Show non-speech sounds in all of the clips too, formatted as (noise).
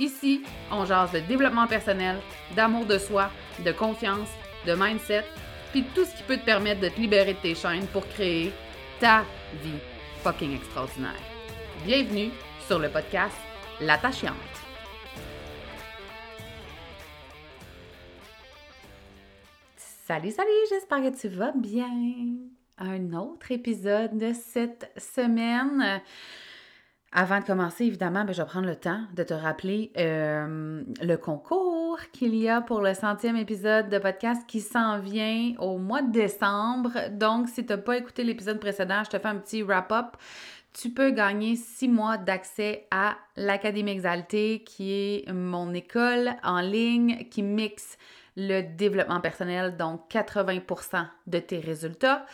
Ici, on jase de développement personnel, d'amour de soi, de confiance, de mindset, puis tout ce qui peut te permettre de te libérer de tes chaînes pour créer ta vie fucking extraordinaire. Bienvenue sur le podcast L'attachante. Salut, salut, j'espère que tu vas bien. Un autre épisode de cette semaine. Avant de commencer, évidemment, ben, je vais prendre le temps de te rappeler euh, le concours qu'il y a pour le centième épisode de podcast qui s'en vient au mois de décembre. Donc, si tu n'as pas écouté l'épisode précédent, je te fais un petit wrap-up. Tu peux gagner six mois d'accès à l'Académie Exaltée, qui est mon école en ligne qui mixe le développement personnel, donc 80% de tes résultats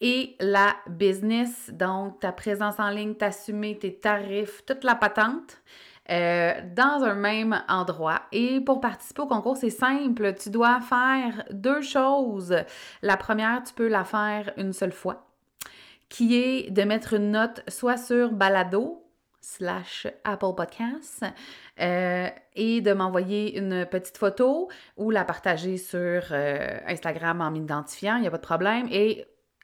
et la business, donc ta présence en ligne, t'assumer tes tarifs, toute la patente. Euh, dans un même endroit. Et pour participer au concours, c'est simple. Tu dois faire deux choses. La première, tu peux la faire une seule fois, qui est de mettre une note soit sur Balado slash Apple Podcasts euh, et de m'envoyer une petite photo ou la partager sur euh, Instagram en m'identifiant, il n'y a pas de problème.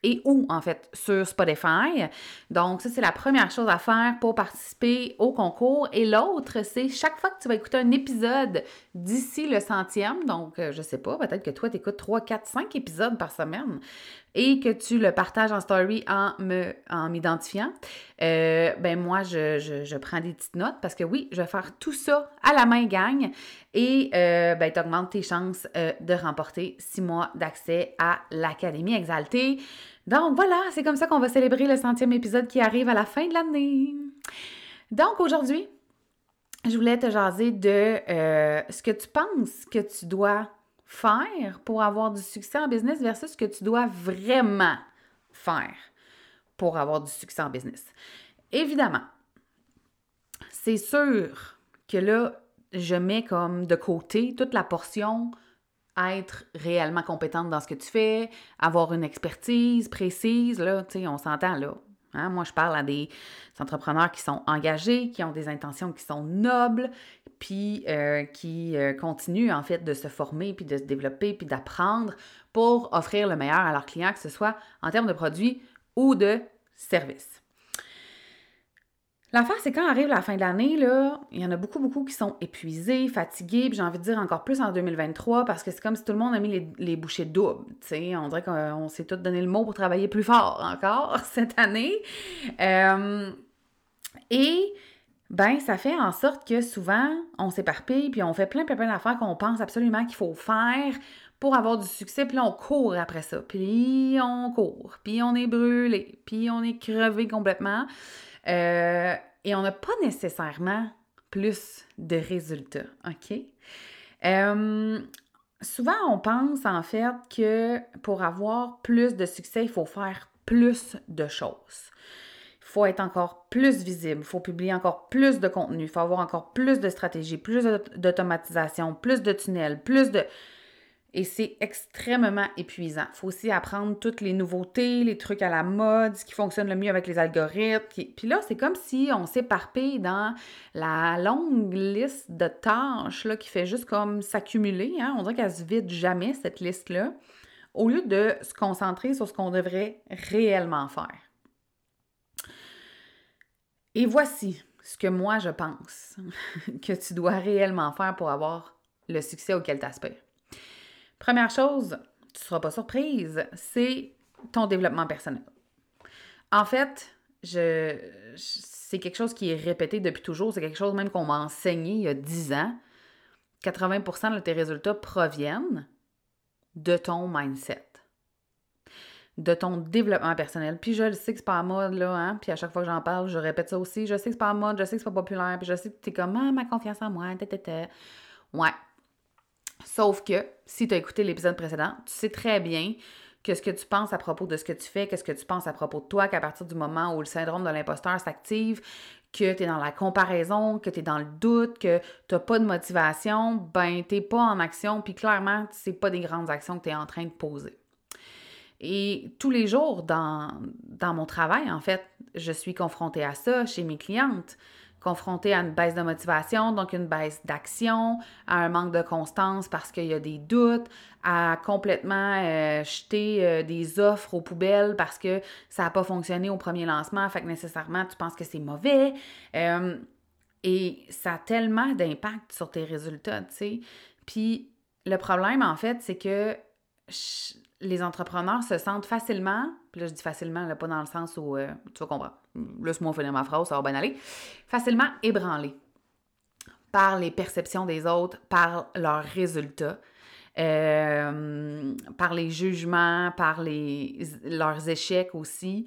Et où, en fait, sur Spotify. Donc, ça, c'est la première chose à faire pour participer au concours. Et l'autre, c'est chaque fois que tu vas écouter un épisode d'ici le centième, donc, euh, je sais pas, peut-être que toi, tu écoutes 3, 4, 5 épisodes par semaine et que tu le partages en story en me en m'identifiant, euh, ben moi, je, je, prends des petites notes parce que oui, je vais faire tout ça à la main gagne et euh, ben, tu augmentes tes chances de remporter six mois d'accès à l'Académie Exaltée. Donc voilà, c'est comme ça qu'on va célébrer le centième épisode qui arrive à la fin de l'année. Donc aujourd'hui, je voulais te jaser de euh, ce que tu penses que tu dois faire pour avoir du succès en business versus ce que tu dois vraiment faire pour avoir du succès en business. Évidemment, c'est sûr que là, je mets comme de côté toute la portion être réellement compétente dans ce que tu fais, avoir une expertise précise, là, tu sais, on s'entend là. Hein? Moi, je parle à des entrepreneurs qui sont engagés, qui ont des intentions qui sont nobles, puis euh, qui euh, continuent en fait de se former, puis de se développer, puis d'apprendre pour offrir le meilleur à leurs clients, que ce soit en termes de produits ou de services. L'affaire, c'est quand arrive la fin de l'année, là, il y en a beaucoup, beaucoup qui sont épuisés, fatigués, puis j'ai envie de dire encore plus en 2023 parce que c'est comme si tout le monde a mis les, les bouchées doubles. On dirait qu'on s'est tous donné le mot pour travailler plus fort encore (laughs) cette année. Euh, et ben, ça fait en sorte que souvent, on s'éparpille, puis on fait plein, plein, plein d'affaires qu'on pense absolument qu'il faut faire pour avoir du succès, puis on court après ça, puis on court, puis on est brûlé, puis on est crevé complètement. Euh, et on n'a pas nécessairement plus de résultats, OK? Euh, souvent, on pense en fait que pour avoir plus de succès, il faut faire plus de choses. Faut être encore plus visible, il faut publier encore plus de contenu, il faut avoir encore plus de stratégies, plus d'automatisation, plus de tunnels, plus de... Et c'est extrêmement épuisant. Faut aussi apprendre toutes les nouveautés, les trucs à la mode, ce qui fonctionne le mieux avec les algorithmes. Puis là, c'est comme si on s'éparpille dans la longue liste de tâches là, qui fait juste comme s'accumuler. Hein. On dirait qu'elle se vide jamais, cette liste-là, au lieu de se concentrer sur ce qu'on devrait réellement faire. Et voici ce que moi, je pense (laughs) que tu dois réellement faire pour avoir le succès auquel tu aspires. Première chose, tu ne seras pas surprise, c'est ton développement personnel. En fait, c'est quelque chose qui est répété depuis toujours, c'est quelque chose même qu'on m'a enseigné il y a 10 ans. 80% de tes résultats proviennent de ton mindset, de ton développement personnel. Puis je le sais que c'est pas à mode, là, hein? Puis à chaque fois que j'en parle, je répète ça aussi. Je sais que c'est pas à mode, je sais que c'est pas populaire, puis je sais que t'es comme, ah, ma confiance en moi, tata. Ouais. Sauf que, si tu as écouté l'épisode précédent, tu sais très bien que ce que tu penses à propos de ce que tu fais, qu'est-ce que tu penses à propos de toi, qu'à partir du moment où le syndrome de l'imposteur s'active, que tu es dans la comparaison, que tu es dans le doute, que tu pas de motivation, ben tu pas en action, puis clairement, ce pas des grandes actions que tu es en train de poser. Et tous les jours dans, dans mon travail, en fait, je suis confrontée à ça chez mes clientes confronté à une baisse de motivation, donc une baisse d'action, à un manque de constance parce qu'il y a des doutes, à complètement euh, jeter euh, des offres aux poubelles parce que ça n'a pas fonctionné au premier lancement, fait que nécessairement tu penses que c'est mauvais. Euh, et ça a tellement d'impact sur tes résultats, tu sais. Puis le problème, en fait, c'est que les entrepreneurs se sentent facilement, puis là je dis facilement, là, pas dans le sens où euh, tu vas comprendre. Laisse-moi finir ma phrase, ça va bien aller. Facilement ébranlés par les perceptions des autres, par leurs résultats, euh, par les jugements, par les, leurs échecs aussi.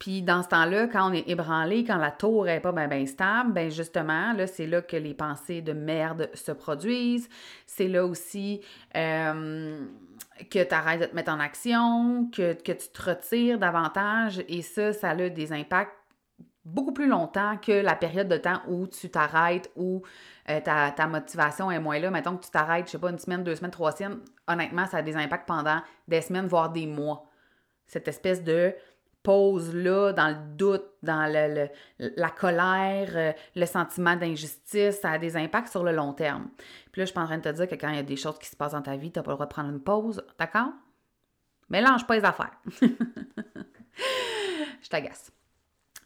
Puis dans ce temps-là, quand on est ébranlé, quand la tour n'est pas bien stable, ben justement, là, c'est là que les pensées de merde se produisent. C'est là aussi euh, que tu arrêtes de te mettre en action, que, tu te retires davantage. Et ça, ça a des impacts beaucoup plus longtemps que la période de temps où tu t'arrêtes, où euh, ta, ta, motivation est moins là. Mettons que tu t'arrêtes, je sais pas, une semaine, deux semaines, trois semaines. Honnêtement, ça a des impacts pendant des semaines, voire des mois. Cette espèce de pause-là, dans le doute, dans le, la colère, euh, le sentiment d'injustice, ça a des impacts sur le long terme. Puis là, je suis en train de te dire que quand il y a des choses qui se passent dans ta vie, tu n'as pas le droit de prendre une pause, d'accord? Mélange pas les affaires. (laughs) je t'agace.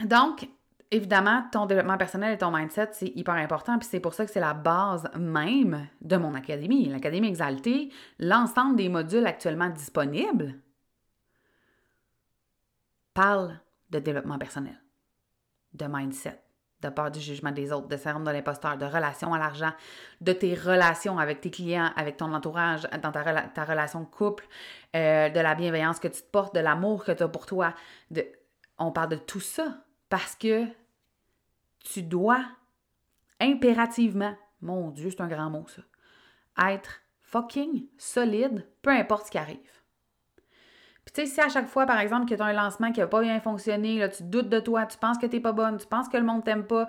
Donc, évidemment, ton développement personnel et ton mindset, c'est hyper important, puis c'est pour ça que c'est la base même de mon académie. L'Académie Exaltée, l'ensemble des modules actuellement disponibles parle de développement personnel, de mindset, de peur du jugement des autres, de syndrome de l'imposteur, de relation à l'argent, de tes relations avec tes clients, avec ton entourage, dans ta, relation couple, euh, de la bienveillance que tu te portes, de l'amour que tu as pour toi. De, on parle de tout ça parce que tu dois impérativement, mon Dieu, c'est un grand mot ça, être fucking solide, peu importe ce qui arrive. Tu sais, si à chaque fois, par exemple, que tu as un lancement qui n'a pas bien fonctionné, là, tu doutes de toi, tu penses que tu n'es pas bonne, tu penses que le monde t'aime pas,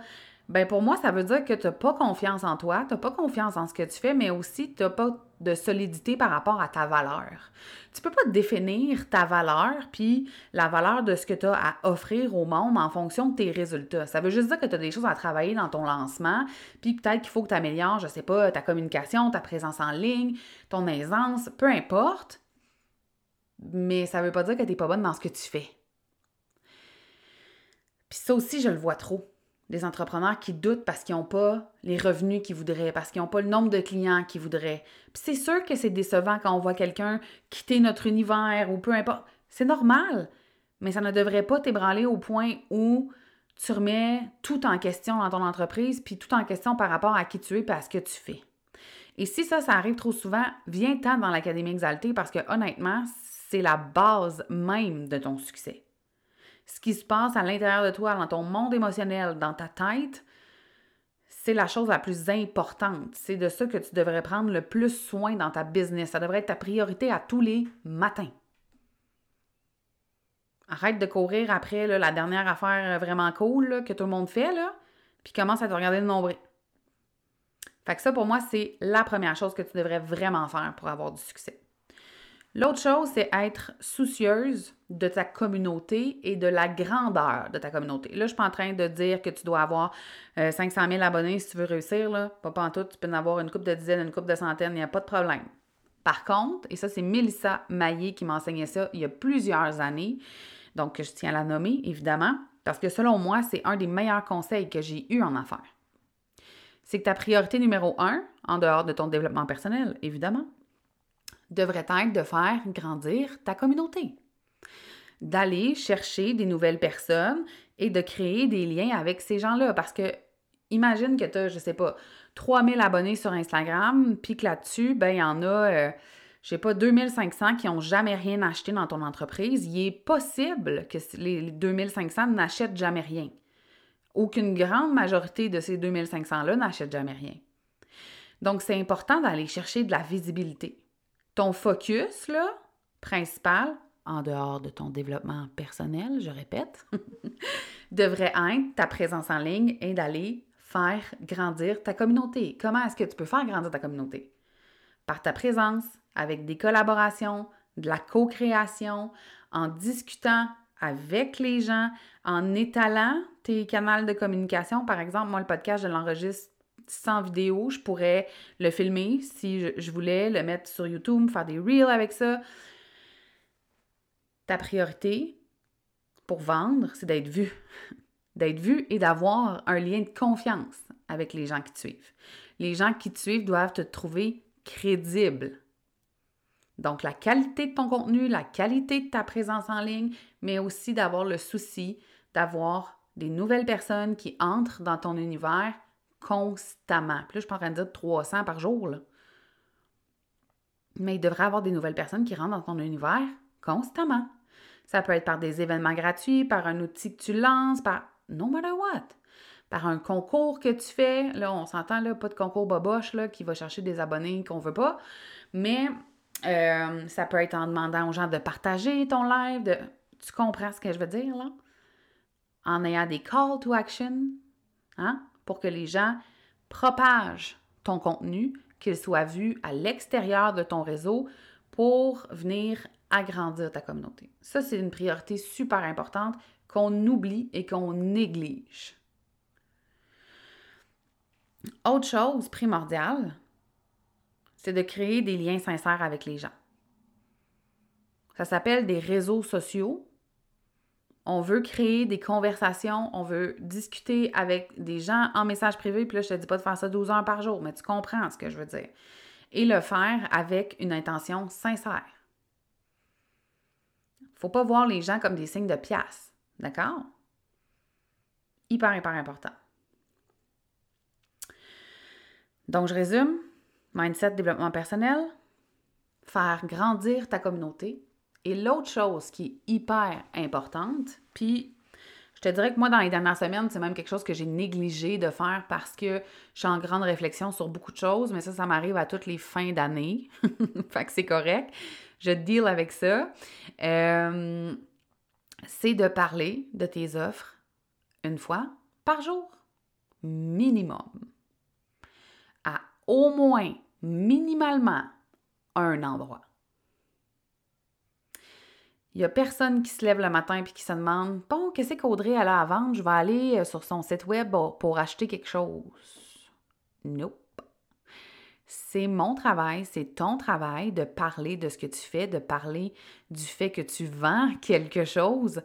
ben pour moi, ça veut dire que tu n'as pas confiance en toi, tu n'as pas confiance en ce que tu fais, mais aussi tu n'as pas de solidité par rapport à ta valeur. Tu peux pas définir ta valeur puis la valeur de ce que tu as à offrir au monde en fonction de tes résultats. Ça veut juste dire que tu as des choses à travailler dans ton lancement, puis peut-être qu'il faut que tu améliores, je sais pas, ta communication, ta présence en ligne, ton aisance, peu importe mais ça veut pas dire que t'es pas bonne dans ce que tu fais. Puis ça aussi, je le vois trop. Des entrepreneurs qui doutent parce qu'ils n'ont pas les revenus qu'ils voudraient, parce qu'ils n'ont pas le nombre de clients qu'ils voudraient. Puis c'est sûr que c'est décevant quand on voit quelqu'un quitter notre univers ou peu importe. C'est normal, mais ça ne devrait pas t'ébranler au point où tu remets tout en question dans ton entreprise, puis tout en question par rapport à qui tu es et à ce que tu fais. Et si ça, ça arrive trop souvent, viens-t'en dans l'Académie Exaltée parce que honnêtement, c'est la base même de ton succès. Ce qui se passe à l'intérieur de toi, dans ton monde émotionnel, dans ta tête, c'est la chose la plus importante. C'est de ça que tu devrais prendre le plus soin dans ta business. Ça devrait être ta priorité à tous les matins. Arrête de courir après la dernière affaire vraiment cool que tout le monde fait, puis commence à te regarder le nombril. Fait que ça, pour moi, c'est la première chose que tu devrais vraiment faire pour avoir du succès. L'autre chose, c'est être soucieuse de ta communauté et de la grandeur de ta communauté. Là, je suis pas en train de dire que tu dois avoir 500 euh, 000 abonnés si tu veux réussir. Là. Pas, pas en tout, tu peux en avoir une coupe de dizaines, une coupe de centaines, il n'y a pas de problème. Par contre, et ça, c'est Mélissa Maillé qui m'enseignait ça il y a plusieurs années, donc je tiens à la nommer, évidemment, parce que selon moi, c'est un des meilleurs conseils que j'ai eu en affaires. C'est que ta priorité numéro un, en dehors de ton développement personnel, évidemment, devrait être de faire grandir ta communauté. D'aller chercher des nouvelles personnes et de créer des liens avec ces gens-là. Parce que imagine que tu as, je sais pas, 3000 abonnés sur Instagram, puis que là-dessus, ben, il y en a, euh, je sais pas, 2500 qui n'ont jamais rien acheté dans ton entreprise. Il est possible que les 2500 n'achètent jamais rien. Ou qu'une grande majorité de ces 2500-là n'achètent jamais rien. Donc, c'est important d'aller chercher de la visibilité. Ton focus, là, principal, en dehors de ton développement personnel, je répète, (laughs) devrait être ta présence en ligne et d'aller faire grandir ta communauté. Comment est-ce que tu peux faire grandir ta communauté? Par ta présence, avec des collaborations, de la co-création, en discutant avec les gens, en étalant tes canaux de communication. Par exemple, moi, le podcast, je l'enregistre sans vidéo. Je pourrais le filmer si je, voulais, le mettre sur YouTube, faire des reels avec ça. Ta priorité pour vendre, c'est d'être vu. (laughs) d'être vu et d'avoir un lien de confiance avec les gens qui te suivent. Les gens qui te suivent doivent te trouver crédible. Donc, la qualité de ton contenu, la qualité de ta présence en ligne, mais aussi d'avoir le souci d'avoir des nouvelles personnes qui entrent dans ton univers constamment. Puis là, je suis pas en train de dire 300 par jour. Mais il devrait y avoir des nouvelles personnes qui rentrent dans ton univers constamment. Ça peut être par des événements gratuits, par un outil que tu lances, par no matter what. Par un concours que tu fais. Là, on s'entend, là, pas de concours boboche là, qui va chercher des abonnés qu'on veut pas. Mais euh, ça peut être en demandant aux gens de partager ton live. De... Tu comprends ce que je veux dire, là? En ayant des call to action. Hein? Pour que les gens propagent ton contenu, qu'il soit vu à l'extérieur de ton réseau pour venir agrandir ta communauté. Ça, c'est une priorité super importante qu'on oublie et qu'on néglige. Autre chose primordiale, c'est de créer des liens sincères avec les gens. Ça s'appelle des réseaux sociaux on veut créer des conversations, on veut discuter avec des gens en message privé, puis là, je te dis pas de faire ça 12 heures par jour, mais tu comprends ce que je veux dire. Et le faire avec une intention sincère. Faut pas voir les gens comme des signes de pièce, d'accord? Hyper, hyper important. Donc, je résume. Mindset, développement personnel, faire grandir ta communauté, et l'autre chose qui est hyper importante, puis je te dirais que moi, dans les dernières semaines, c'est même quelque chose que j'ai négligé de faire parce que je suis en grande réflexion sur beaucoup de choses, mais ça, ça m'arrive à toutes les fins d'année. (laughs) fait que c'est correct. Je deal avec ça. Euh, c'est de parler de tes offres une fois par jour, minimum. À au moins, minimalement, un endroit. Il n'y a personne qui se lève le matin et qui se demande Bon, qu'est-ce qu'Audrey a à vendre? Je vais aller euh, sur son site web pour acheter quelque chose. Nope. C'est mon travail, c'est ton travail de parler de ce que tu fais, de parler du fait que tu vends (laughs) quelque chose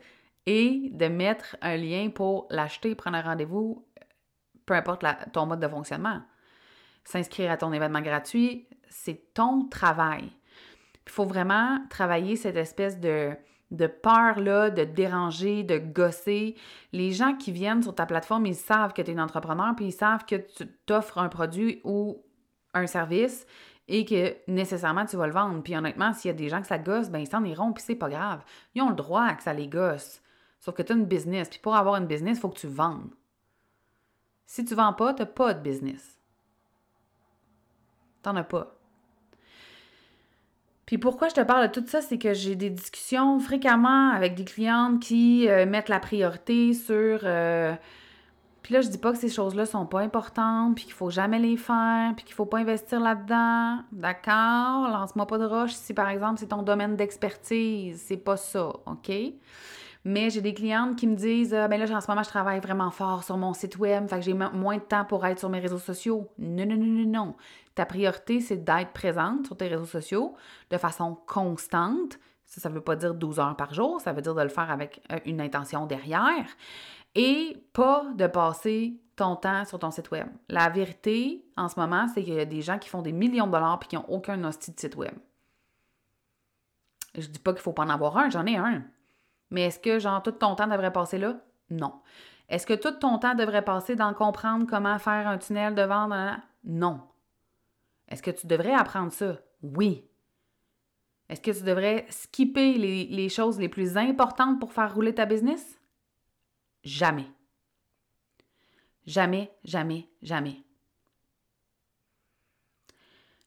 et de mettre un lien pour l'acheter, prendre un rendez-vous, peu importe ton mode de fonctionnement. S'inscrire à ton événement gratuit, c'est ton travail. Il faut vraiment travailler cette espèce de, de peur-là, de déranger, de gosser. Les gens qui viennent sur ta plateforme, ils savent que tu es un entrepreneur, puis ils savent que tu t'offres un produit ou un service et que nécessairement tu vas le vendre. Puis honnêtement, s'il y a des gens que ça gosse, ben ils s'en iront, puis c'est pas grave. Ils ont le droit que ça les gosse. Sauf que tu as une business, puis pour avoir une business, il faut que tu vendes. Si tu vends pas, tu n'as pas de business. T'en as pas. Puis pourquoi je te parle de tout ça, c'est que j'ai des discussions fréquemment avec des clientes qui euh, mettent la priorité sur. Euh, puis là, je dis pas que ces choses-là sont pas importantes, puis qu'il faut jamais les faire, puis qu'il faut pas investir là-dedans. D'accord? Lance-moi pas de roche si, par exemple, c'est ton domaine d'expertise. C'est pas ça, OK? Mais j'ai des clientes qui me disent ben là, en ce moment, je travaille vraiment fort sur mon site web, fait que j'ai moins de temps pour être sur mes réseaux sociaux. Non, non, non, non, non. Ta priorité, c'est d'être présente sur tes réseaux sociaux de façon constante. Ça, ça ne veut pas dire 12 heures par jour, ça veut dire de le faire avec euh, une intention derrière et pas de passer ton temps sur ton site web. La vérité, en ce moment, c'est qu'il y a des gens qui font des millions de dollars et qui n'ont aucun hostie de site web. Je dis pas qu'il faut pas en avoir un, j'en ai un. Mais est-ce que, genre, tout ton temps devrait passer là? Non. Est-ce que tout ton temps devrait passer dans comprendre comment faire un tunnel de vente? Non. Est-ce que tu devrais apprendre ça? Oui. Est-ce que tu devrais skipper les, les, choses les plus importantes pour faire rouler ta business? Jamais. Jamais, jamais, jamais.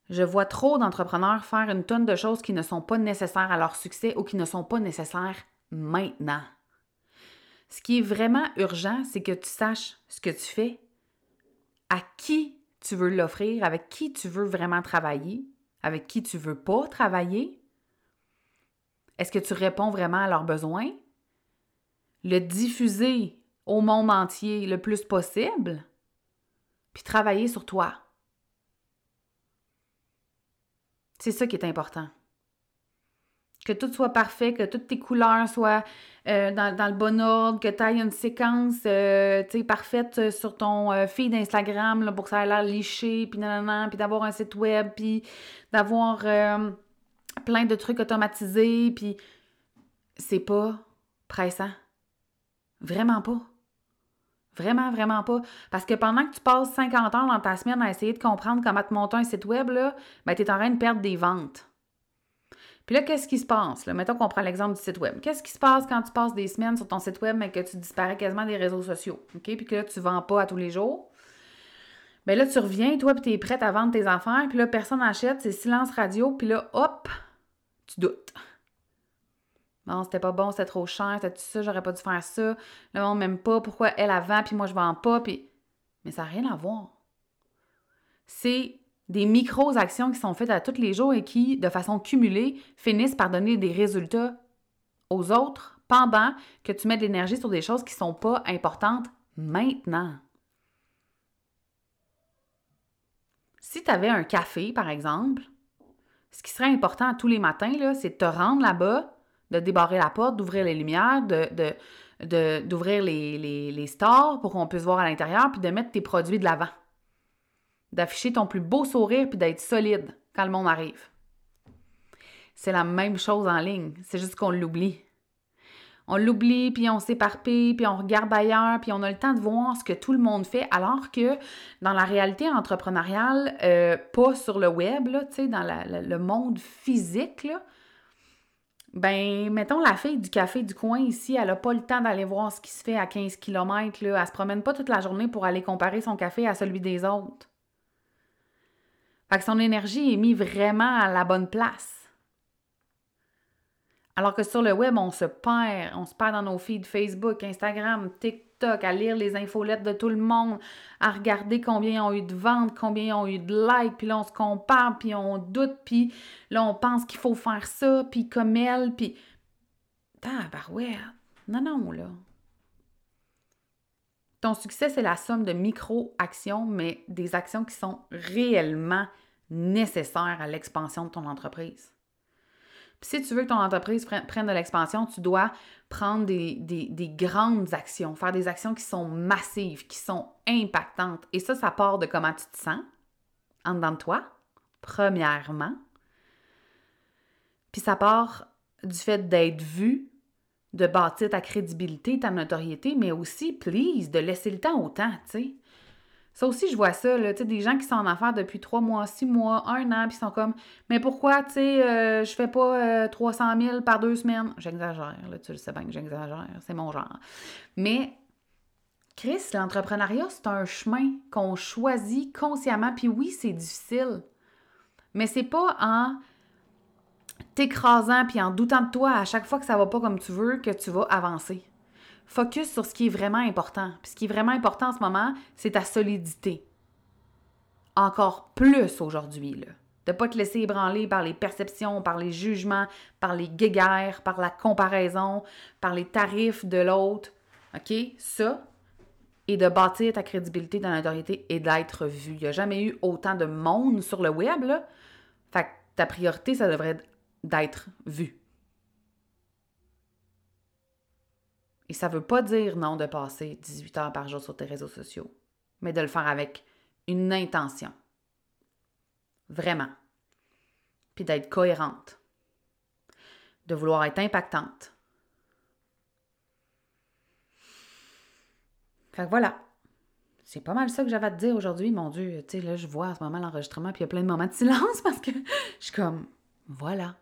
Je vois trop d'entrepreneurs faire une tonne de choses qui ne sont pas nécessaires à leur succès ou qui ne sont pas nécessaires maintenant. Ce qui est vraiment urgent, c'est que tu saches ce que tu fais, à qui tu veux l'offrir, avec qui tu veux vraiment travailler, avec qui tu veux pas travailler. Est-ce que tu réponds vraiment à leurs besoins? Le diffuser au monde entier le plus possible, puis travailler sur toi. C'est ça qui est important. Que tout soit parfait, que toutes tes couleurs soient euh, dans, le bon ordre, que tu ailles une séquence euh, parfaite sur ton euh, feed Instagram pour que ça ait l'air liché, puis puis d'avoir un site web, puis d'avoir plein de trucs automatisés, puis c'est pas pressant. Vraiment pas. Vraiment, vraiment pas. Parce que pendant que tu passes 50 heures dans ta semaine à essayer de comprendre comment te monter un site web, là, ben, tu es en train de perdre des ventes. Puis là, qu'est-ce qui se passe? Là? Mettons qu'on prend l'exemple du site web. Qu'est-ce qui se passe quand tu passes des semaines sur ton site web, mais que tu disparais quasiment des réseaux sociaux? OK? Puis que là, tu ne vends pas à tous les jours? Bien là, tu reviens, toi, puis tu es prête à vendre tes affaires, puis là, personne n'achète, c'est silence radio, puis là, hop, tu doutes. Bon, c'était pas bon, c'était trop cher, c'était ça, j'aurais pas dû faire ça. Le monde m'aime pas, pourquoi elle avant, puis moi je vends pas, puis. Mais ça n'a rien à voir. C'est des micro-actions qui sont faites à tous les jours et qui, de façon cumulée, finissent par donner des résultats aux autres pendant que tu mets de l'énergie sur des choses qui ne sont pas importantes maintenant. Si tu avais un café, par exemple, ce qui serait important tous les matins, c'est de te rendre là-bas, de débarrer la porte, d'ouvrir les lumières, de, d'ouvrir les, les, les stores pour qu'on puisse voir à l'intérieur, puis de mettre tes produits de l'avant d'afficher ton plus beau sourire puis d'être solide quand le monde arrive. C'est la même chose en ligne, c'est juste qu'on l'oublie. On l'oublie, puis on s'éparpille, puis on regarde ailleurs, puis on a le temps de voir ce que tout le monde fait, alors que dans la réalité entrepreneuriale, euh, pas sur le web, là, dans le monde physique, là, ben, mettons la fille du café du coin ici, elle n'a pas le temps d'aller voir ce qui se fait à 15 km. Là. Elle se promène pas toute la journée pour aller comparer son café à celui des autres. Fait que son énergie est mise vraiment à la bonne place. Alors que sur le web, on se perd. On se perd dans nos feeds Facebook, Instagram, TikTok, à lire les infolettes de tout le monde, à regarder combien ils ont eu de ventes, combien ils ont eu de likes, puis là, on se compare, puis on doute, puis là, on pense qu'il faut faire ça, puis comme elle, puis... ouais. Non, non, là. Ton succès, c'est la somme de micro-actions, mais des actions qui sont réellement nécessaire à l'expansion de ton entreprise. Puis si tu veux que ton entreprise prenne de l'expansion, tu dois prendre des, grandes actions, faire des actions qui sont massives, qui sont impactantes. Et ça, ça part de comment tu te sens en dedans de toi, premièrement. Puis ça part du fait d'être vu, de bâtir ta crédibilité, ta notoriété, mais aussi, please, de laisser le temps au temps, tu sais. Ça aussi, je vois ça, là, des gens qui sont en affaires depuis trois mois, six mois, un an, puis sont comme, mais pourquoi, tu sais, euh, je fais pas 300 euh, 000 par deux semaines? J'exagère, là, tu le sais bien que j'exagère, c'est mon genre. Mais, Chris, l'entrepreneuriat, c'est un chemin qu'on choisit consciemment, puis oui, c'est difficile, mais c'est pas en t'écrasant puis en doutant de toi à chaque fois que ça va pas comme tu veux que tu vas avancer focus sur ce qui est vraiment important. Puis ce qui est vraiment important en ce moment, c'est ta solidité. Encore plus aujourd'hui, là. De ne pas te laisser ébranler par les perceptions, par les jugements, par les guéguerres, par la comparaison, par les tarifs de l'autre. OK? Ça, et de bâtir ta crédibilité dans l'autorité et d'être vu. Il n'y a jamais eu autant de monde sur le web, là. Fait que ta priorité, ça devrait être d'être vu. Et ça ne veut pas dire non de passer 18 heures par jour sur tes réseaux sociaux, mais de le faire avec une intention. Vraiment. Puis d'être cohérente. de vouloir être impactante. Fait que voilà. C'est pas mal ça que j'avais à te dire aujourd'hui. Mon Dieu, tu sais, là, je vois à ce moment l'enregistrement, puis il y a plein de moments de silence (laughs) parce que je suis comme, voilà.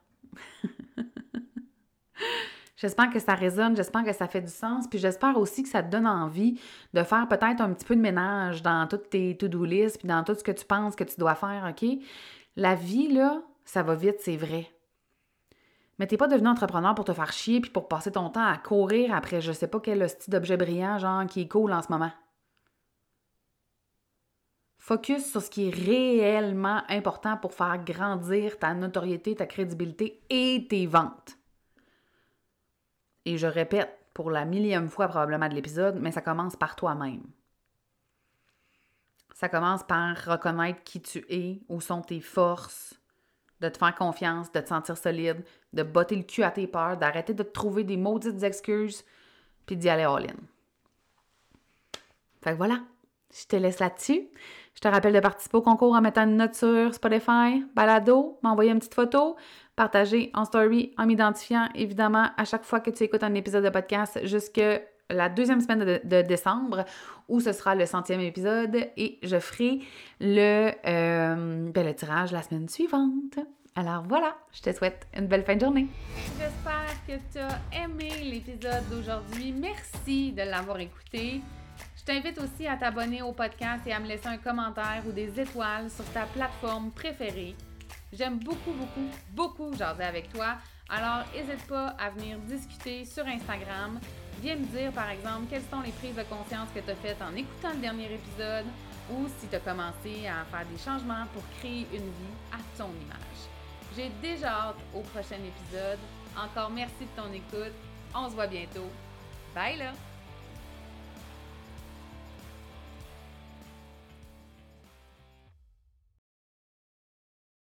(laughs) J'espère que ça résonne, j'espère que ça fait du sens, puis j'espère aussi que ça te donne envie de faire peut-être un petit peu de ménage dans toutes tes to-do lists, puis dans tout ce que tu penses que tu dois faire, OK? La vie, là, ça va vite, c'est vrai. Mais t'es pas devenu entrepreneur pour te faire chier puis pour passer ton temps à courir après je sais pas quel style d'objet brillant, genre, qui est cool en ce moment. Focus sur ce qui est réellement important pour faire grandir ta notoriété, ta crédibilité et tes ventes. Et je répète pour la millième fois probablement de l'épisode, mais ça commence par toi-même. Ça commence par reconnaître qui tu es, où sont tes forces, de te faire confiance, de te sentir solide, de botter le cul à tes peurs, d'arrêter de te trouver des maudites excuses, puis d'y aller all-in. Fait que voilà, je te laisse là-dessus. Je te rappelle de participer au concours en mettant une note sur Spotify, balado, m'envoyer une petite photo, partager en story en m'identifiant évidemment à chaque fois que tu écoutes un épisode de podcast jusque la deuxième semaine de, décembre où ce sera le centième épisode et je ferai le, euh, ben, le tirage la semaine suivante. Alors voilà, je te souhaite une belle fin de journée. J'espère que tu as aimé l'épisode d'aujourd'hui. Merci de l'avoir écouté. Je t'invite aussi à t'abonner au podcast et à me laisser un commentaire ou des étoiles sur ta plateforme préférée. J'aime beaucoup, beaucoup, beaucoup jaser avec toi. Alors, n'hésite pas à venir discuter sur Instagram. Viens me dire, par exemple, quelles sont les prises de conscience que tu as faites en écoutant le dernier épisode ou si tu as commencé à faire des changements pour créer une vie à ton image. J'ai déjà hâte au prochain épisode. Encore merci de ton écoute. On se voit bientôt. Bye là!